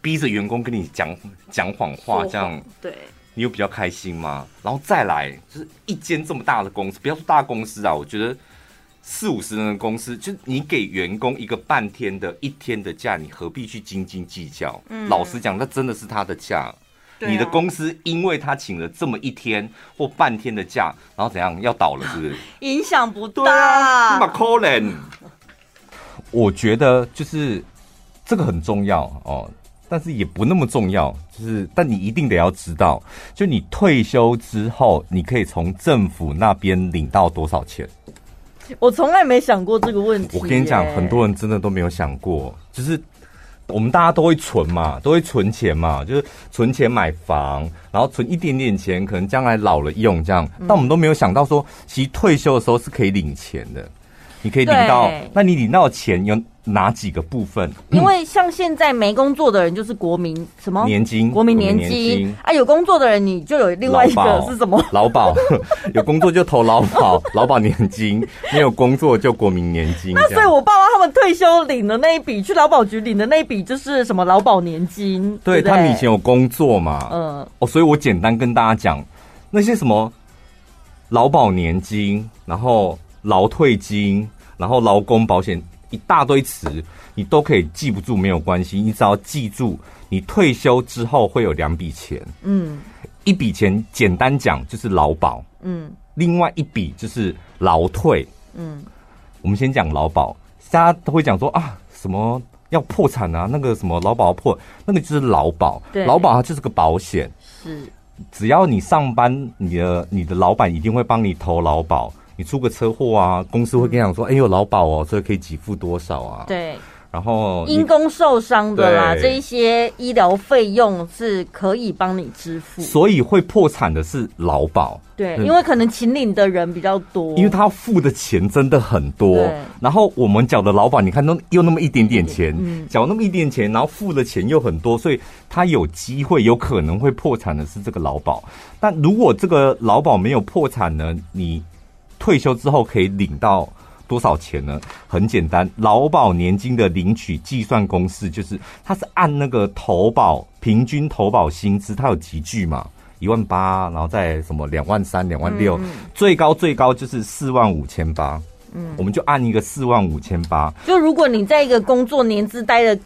S1: 逼着员工跟你讲讲谎话这样，
S2: 对。
S1: 你有比较开心吗？然后再来就是一间这么大的公司，不要说大公司啊，我觉得四五十人的公司，就你给员工一个半天的一天的假，你何必去斤斤计较？嗯，老实讲，那真的是他的假。啊，你的公司因为他请了这么一天或半天的假，然后怎样要倒了，是不是？(laughs)
S2: 影响不大。
S1: 那么可怜。(laughs) 我觉得就是这个很重要哦。但是也不那么重要，就是但你一定得要知道，就你退休之后，你可以从政府那边领到多少钱？
S2: 我从来没想过这个问题。
S1: 我跟你讲，很多人真的都没有想过，就是我们大家都会存嘛，都会存钱嘛，就是存钱买房，然后存一点点钱，可能将来老了用这样。但我们都没有想到说，其实退休的时候是可以领钱的，你可以领到，那你领到的钱有？哪几个部分？
S2: 因为像现在没工作的人就是国民什么？
S1: 年金，
S2: 国民年金。啊，有工作的人你就有另外一个是什么？
S1: 劳保，(laughs) 有工作就投劳保，(laughs) 劳保年金，没有工作就国民年金。
S2: 那所以我爸妈他们退休领的那一笔，去劳保局领的那一笔就是什么劳保年金？
S1: 对，他们以前有工作嘛，嗯，哦，所以我简单跟大家讲那些什么劳保年金，然后劳退金，然后劳工保险。一大堆词，你都可以记不住，没有关系。你只要记住，你退休之后会有两笔钱。嗯，一笔钱简单讲就是劳保。嗯，另外一笔就是劳退。嗯，我们先讲劳保，大家都会讲说啊，什么要破产啊，那个什么劳保要破，那个就是劳保。对，劳保它就是个保险。是，只要你上班，你的你的老板一定会帮你投劳保。你出个车祸啊，公司会跟你讲说：“哎呦，劳保哦，所以可以给付多少啊？”
S2: 对。
S1: 然后
S2: 因公受伤的啦，这一些医疗费用是可以帮你支付。
S1: 所以会破产的是劳保。
S2: 对，因为可能请领的人比较多，
S1: 因为他付的钱真的很多。然后我们缴的劳保，你看都又那么一点点钱，缴那么一点钱，然后付的钱又很多，所以他有机会有可能会破产的是这个劳保。但如果这个劳保没有破产呢？你退休之后可以领到多少钱呢？很简单，劳保年金的领取计算公式就是，它是按那个投保平均投保薪资，它有集聚嘛，一万八，然后再什么两万三、两万六，最高最高就是四万五千八。嗯，我们就按一个四万五千八。
S2: 就如果你在一个工作年资待了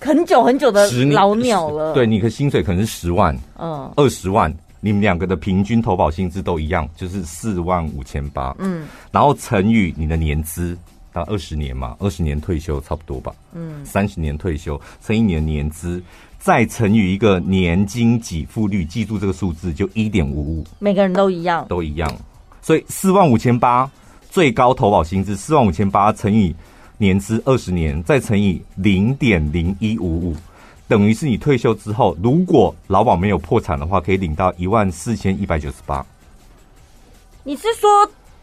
S2: 很久很久的老鸟了，
S1: 对，你的薪水可能是十万，嗯，二十万。你们两个的平均投保薪资都一样，就是四万五千八。嗯，然后乘以你的年资，到二十年嘛，二十年退休差不多吧。嗯，三十年退休乘以你的年资，再乘以一个年金给付率，记住这个数字就一点五五。
S2: 每个人都一样，
S1: 都一样。所以四万五千八最高投保薪资，四万五千八乘以年资二十年，再乘以零点零一五五。等于是你退休之后，如果劳保没有破产的话，可以领到一万四千一百九十八。
S2: 你是说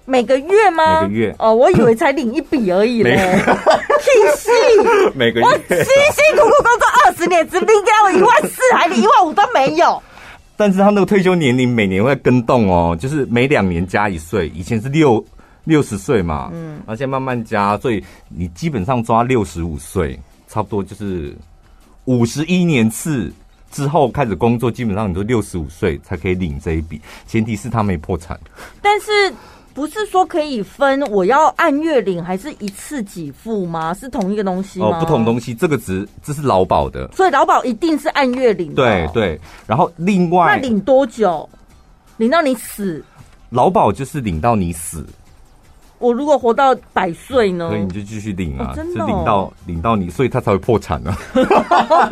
S2: 每个月吗？
S1: 每个月
S2: 哦，我以为才领一笔而已嘞。(laughs) 体系，(laughs)
S1: 每个月
S2: 我辛辛苦苦工作二十年，只领给我一万四，还连一万五都没有。
S1: 但是他那个退休年龄每年会跟动哦，就是每两年加一岁，以前是六六十岁嘛，嗯，然后现在慢慢加，所以你基本上抓六十五岁，差不多就是五十一年次之后开始工作，基本上你都六十五岁才可以领这一笔，前提是他没破产。
S2: 但是。不是说可以分，我要按月领还是一次给付吗？是同一个东西吗？
S1: 哦，不同东西。这个值这是劳保的，
S2: 所以劳保一定是按月领的。
S1: 对对，然后另外
S2: 那领多久？领到你死？
S1: 劳保就是领到你死。
S2: 我如果活到百岁呢？
S1: 所以你就继续领啊，
S2: 哦真的哦、
S1: 就领到领到你，所以他才会破产呢、啊。(laughs)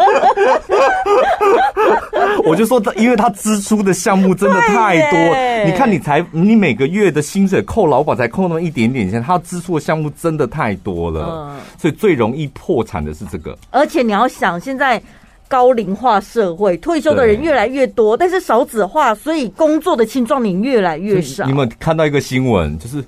S1: 我就说他，因为他支出的项目真的太多，你看你才你每个月的薪水扣劳保才扣那么一点点钱，他支出的项目真的太多了，嗯、所以最容易破产的是这个。
S2: 而且你要想，现在高龄化社会，退休的人越来越多，但是少子化，所以工作的青壮年越来越少。
S1: 你们看到一个新闻，就是。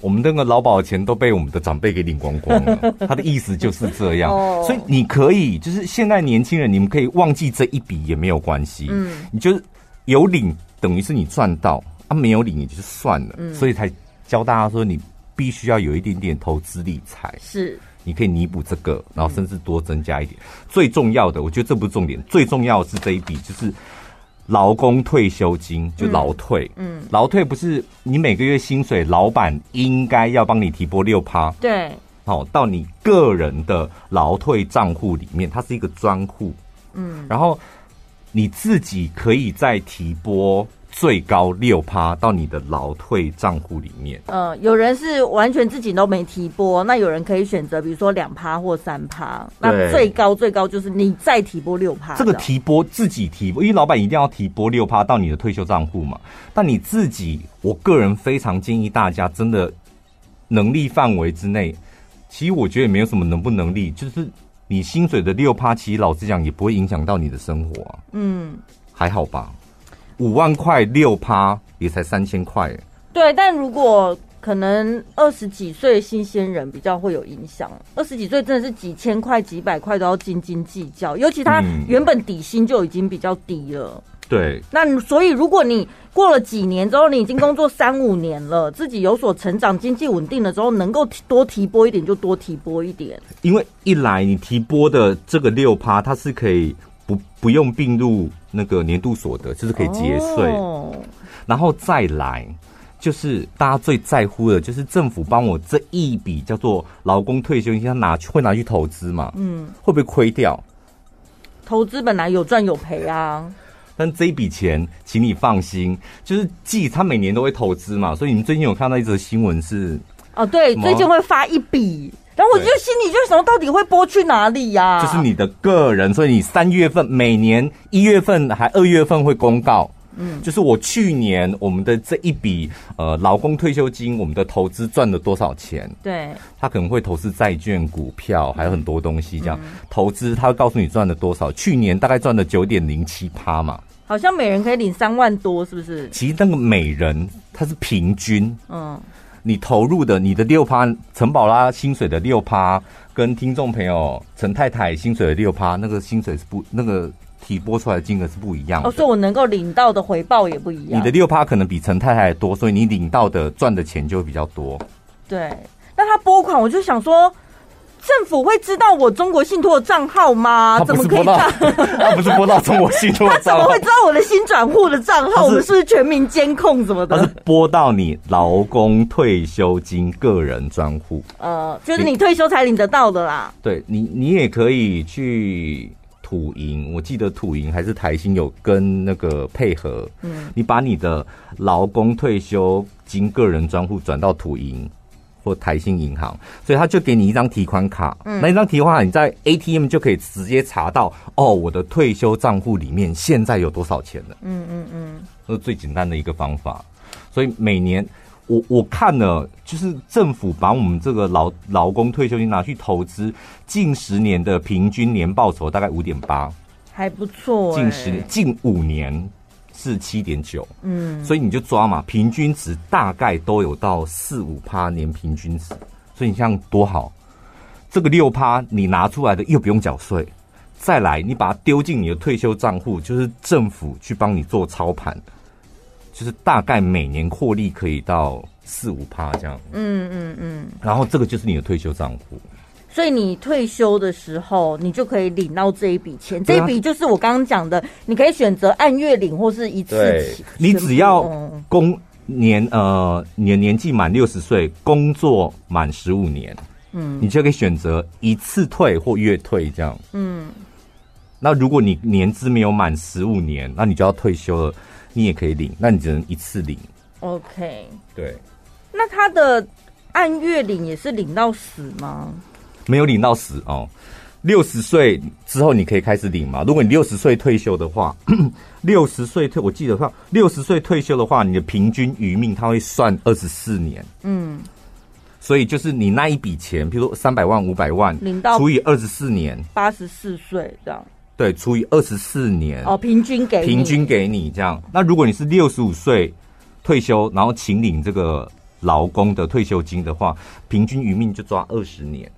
S1: 我们那个劳保钱都被我们的长辈给领光光了，他的意思就是这样。(laughs) 所以你可以，就是现在年轻人，你们可以忘记这一笔也没有关系。嗯，你就是有领，等于是你赚到；啊，没有领也就算了。所以才教大家说，你必须要有一点点投资理财，是，你可以弥补这个，然后甚至多增加一点。最重要的，我觉得这不是重点，最重要的是这一笔就是。劳工退休金就劳退，嗯，劳退不是你每个月薪水，老板应该要帮你提拨六趴，
S2: 对，
S1: 好，到你个人的劳退账户里面，它是一个专户，嗯，然后你自己可以再提拨。最高六趴到你的劳退账户里面。
S2: 嗯，有人是完全自己都没提拨，那有人可以选择，比如说两趴或三趴。那最高最高就是你再提拨六趴。
S1: 这个提拨自己提拨，因为老板一定要提拨六趴到你的退休账户嘛。但你自己，我个人非常建议大家，真的能力范围之内，其实我觉得也没有什么能不能力，就是你薪水的六趴，其实老实讲也不会影响到你的生活啊。嗯，还好吧。五万块六趴也才三千块，
S2: 对。但如果可能二十几岁新鲜人比较会有影响，二十几岁真的是几千块、几百块都要斤斤计较，尤其他原本底薪就已经比较低了。嗯、
S1: 对。
S2: 那所以如果你过了几年之后，你已经工作三五年了，自己有所成长、经济稳定了之后，能够多提拨一点就多提拨一点。
S1: 因为一来你提拨的这个六趴，它是可以。不不用并入那个年度所得，就是可以节税，oh. 然后再来就是大家最在乎的，就是政府帮我这一笔叫做劳工退休金，他拿去会拿去投资嘛？嗯，会不会亏掉？
S2: 投资本来有赚有赔啊，
S1: 但这一笔钱，请你放心，就是既他每年都会投资嘛，所以你们最近有看到一则新闻是
S2: 哦，oh, 对，最近会发一笔。然后我就心里就想，到底会拨去哪里呀？
S1: 就是你的个人，所以你三月份每年一月份还二月份会公告。嗯，就是我去年我们的这一笔呃劳工退休金，我们的投资赚了多少钱？
S2: 对，
S1: 他可能会投资债券、股票，还有很多东西这样投资，他会告诉你赚了多少。去年大概赚了九点零七趴嘛，
S2: 好像每人可以领三万多，是不是？
S1: 其实那个每人他是平均，嗯。你投入的你的六趴，陈宝拉薪水的六趴，跟听众朋友陈太太薪水的六趴，那个薪水是不，那个提拨出来的金额是不一样的。
S2: 哦，所以我能够领到的回报也不一样。
S1: 你的六趴可能比陈太太多，所以你领到的赚的钱就会比较多。
S2: 对，那他拨款，我就想说。政府会知道我中国信托的账号吗？怎么可以这样？(laughs)
S1: 他不是拨到中国信托的账号，他
S2: 怎么会知道我的新转户的账号？我们是不是全民监控什么的？
S1: 他是拨到你劳工退休金个人专户。
S2: 呃，就是你退休才领得到的啦。
S1: 对你，你也可以去土银。我记得土银还是台新有跟那个配合。嗯，你把你的劳工退休金个人专户转到土银。或台新银行，所以他就给你一张提款卡，嗯、那一张提款卡你在 ATM 就可以直接查到，哦，我的退休账户里面现在有多少钱了。嗯嗯嗯，这是最简单的一个方法。所以每年我我看了，就是政府把我们这个劳劳工退休金拿去投资，近十年的平均年报酬大概五点八，
S2: 还不错、欸。
S1: 近十年，近五年。是七点九，嗯，所以你就抓嘛，平均值大概都有到四五趴年平均值，所以你像多好，这个六趴你拿出来的又不用缴税，再来你把它丢进你的退休账户，就是政府去帮你做操盘，就是大概每年获利可以到四五趴这样。
S2: 嗯嗯嗯。
S1: 然后这个就是你的退休账户。
S2: 所以你退休的时候，你就可以领到这一笔钱。这一笔就是我刚刚讲的，你可以选择按月领或是一次
S1: 对。你只要工年呃，你的年纪满六十岁，工作满十五年，嗯，你就可以选择一次退或月退这样。嗯。那如果你年资没有满十五年，那你就要退休了，你也可以领，那你只能一次领。
S2: OK。
S1: 对。
S2: 那他的按月领也是领到死吗？
S1: 没有领到死哦，六十岁之后你可以开始领嘛。如果你六十岁退休的话，(clears throat) 六十岁退，我记得话，六十岁退休的话，你的平均余命他会算二十四年。嗯，所以就是你那一笔钱，比如说三百万、五百万，领到除以二十四年，
S2: 八十四岁这样。
S1: 对，除以二十四年
S2: 哦，平均给
S1: 平均给你这样。那如果你是六十五岁退休，然后请领这个劳工的退休金的话，平均余命就抓二十年。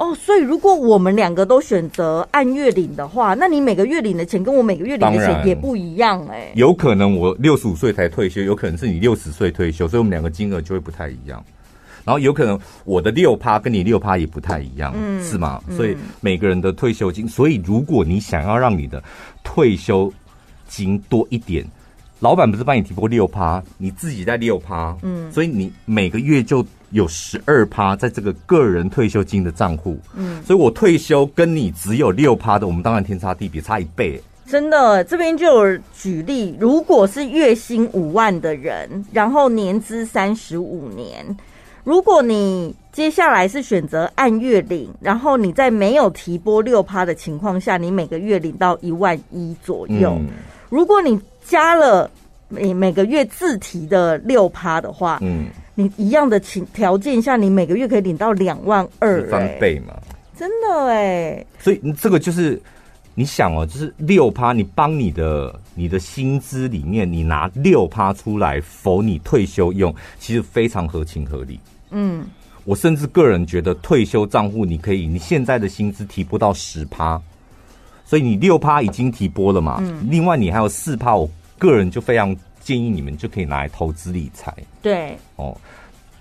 S2: 哦，所以如果我们两个都选择按月领的话，那你每个月领的钱跟我每个月领的钱也不一样哎、欸。
S1: 有可能我六十五岁才退休，有可能是你六十岁退休，所以我们两个金额就会不太一样。然后有可能我的六趴跟你六趴也不太一样，嗯、是吗？所以每个人的退休金，所以如果你想要让你的退休金多一点，老板不是帮你提拨六趴，你自己在六趴，嗯，所以你每个月就。有十二趴在这个个人退休金的账户，嗯，所以我退休跟你只有六趴的，我们当然天差地别，差一倍。
S2: 真的，这边就有举例，如果是月薪五万的人，然后年资三十五年，如果你接下来是选择按月领，然后你在没有提拨六趴的情况下，你每个月领到一万一左右。嗯，如果你加了每每个月自提的六趴的话，嗯。你一样的情条件下，你每个月可以领到两万二，
S1: 翻倍嘛？
S2: 真的哎！
S1: 所以这个就是你想哦，就是六趴，你帮你的你的薪资里面，你拿六趴出来否你退休用，其实非常合情合理。嗯，我甚至个人觉得退休账户你可以，你现在的薪资提不到十趴，所以你六趴已经提拨了嘛。嗯，另外你还有四趴，我个人就非常。建议你们就可以拿来投资理财，
S2: 对
S1: 哦，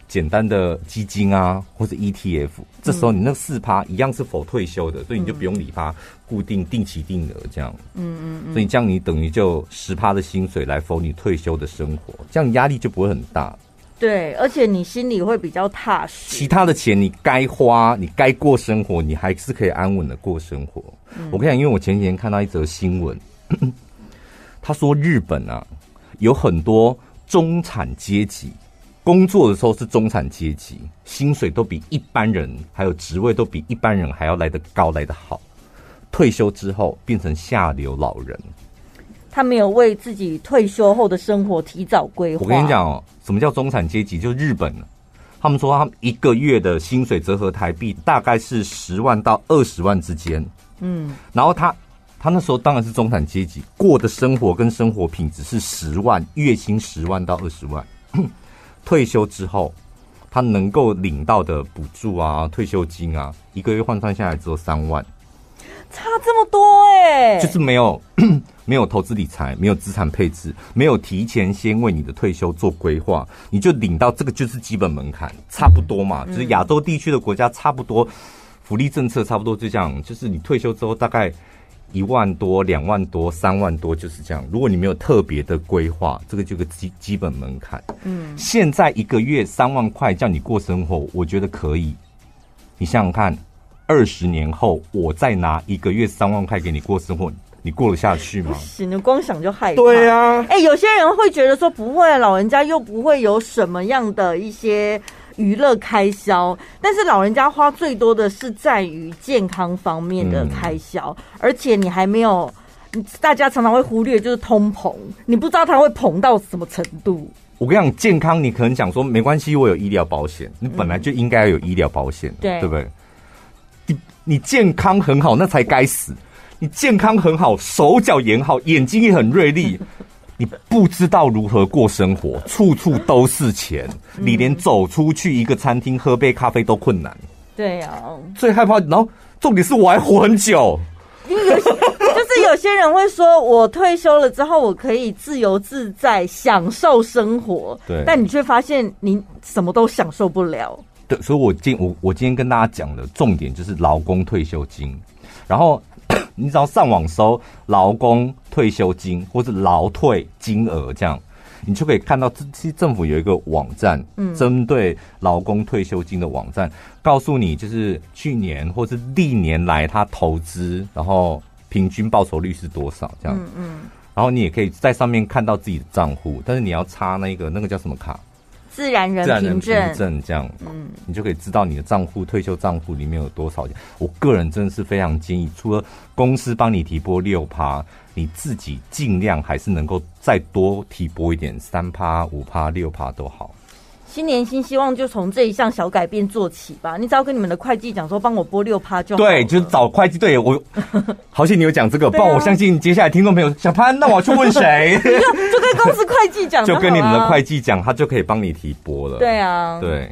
S1: 简单的基金啊，或者 ETF，这时候你那四趴一样是否退休的，嗯、所以你就不用理它，固定定期定额这样，嗯嗯，嗯，所以这样你等于就十趴的薪水来否你退休的生活，这样压力就不会很大，
S2: 对，而且你心里会比较踏实。
S1: 其他的钱你该花，你该过生活，你还是可以安稳的过生活。嗯、我跟你讲，因为我前几天看到一则新闻，(coughs) 他说日本啊。有很多中产阶级工作的时候是中产阶级，薪水都比一般人，还有职位都比一般人还要来得高，来得好。退休之后变成下流老人，
S2: 他没有为自己退休后的生活提早规划。
S1: 我跟你讲哦，什么叫中产阶级？就日本，他们说他们一个月的薪水折合台币大概是十万到二十万之间。嗯，然后他。他那时候当然是中产阶级，过的生活跟生活品质是十万，月薪十万到二十万。(clears throat) 退休之后，他能够领到的补助啊、退休金啊，一个月换算下来只有三万，
S2: 差这么多哎、欸！
S1: 就是没有 (clears throat) 没有投资理财，没有资产配置，没有提前先为你的退休做规划，你就领到这个就是基本门槛，差不多嘛。嗯、就是亚洲地区的国家差不多，福利政策差不多就这样，就是你退休之后大概。一万多、两万多、三万多就是这样。如果你没有特别的规划，这个就个基基本门槛。嗯，现在一个月三万块叫你过生活，我觉得可以。你想想看，二十年后我再拿一个月三万块给你过生活，你过得下去吗？
S2: 不行，你光想就害怕。
S1: 对啊，
S2: 哎、欸，有些人会觉得说不会，老人家又不会有什么样的一些。娱乐开销，但是老人家花最多的是在于健康方面的开销，嗯，而且你还没有，大家常常会忽略就是通膨，你不知道它会膨到什么程度。
S1: 我跟你讲，健康你可能讲说没关系，我有医疗保险，你本来就应该要有医疗保险，对，对不对？你你健康很好，那才该死。你健康很好，手脚也好，眼睛也很锐利。你不知道如何过生活，处处都是钱，嗯、你连走出去一个餐厅喝杯咖啡都困难。
S2: 对呀、啊，
S1: 最害怕。然后重点是我还活很久，
S2: 有 (laughs) 就是有些人会说，我退休了之后，我可以自由自在享受生活。
S1: 对，
S2: 但你却发现你什么都享受不了。
S1: 对，所以我今我我今天跟大家讲的重点就是劳工退休金，然后你只要上网搜劳工退休金或是劳退金额这样。你就可以看到，其实政府有一个网站，嗯，针对劳工退休金的网站，告诉你就是去年或是历年来他投资，然后平均报酬率是多少这样，嗯嗯，然后你也可以在上面看到自己的账户，但是你要插那个那个叫什么卡？
S2: 自然人凭证，
S1: 这样，嗯，你就可以知道你的账户退休账户里面有多少钱。我个人真的是非常建议，除了公司帮你提拨六趴，你自己尽量还是能够再多提拨一点，三趴、五趴、六趴都好。
S2: 新年新希望，就从这一项小改变做起吧。你只要跟你们的会计讲说，帮我拨六趴就好。
S1: 对，就是找会计。对我，(laughs) 好险你有讲这个，不然我相信接下来听众朋友，小潘，那我要去问谁？
S2: 就 (laughs) 就跟公司会计讲，(laughs)
S1: 就跟你们的会计讲，他就可以帮你提拨了。
S2: 对啊，
S1: 对。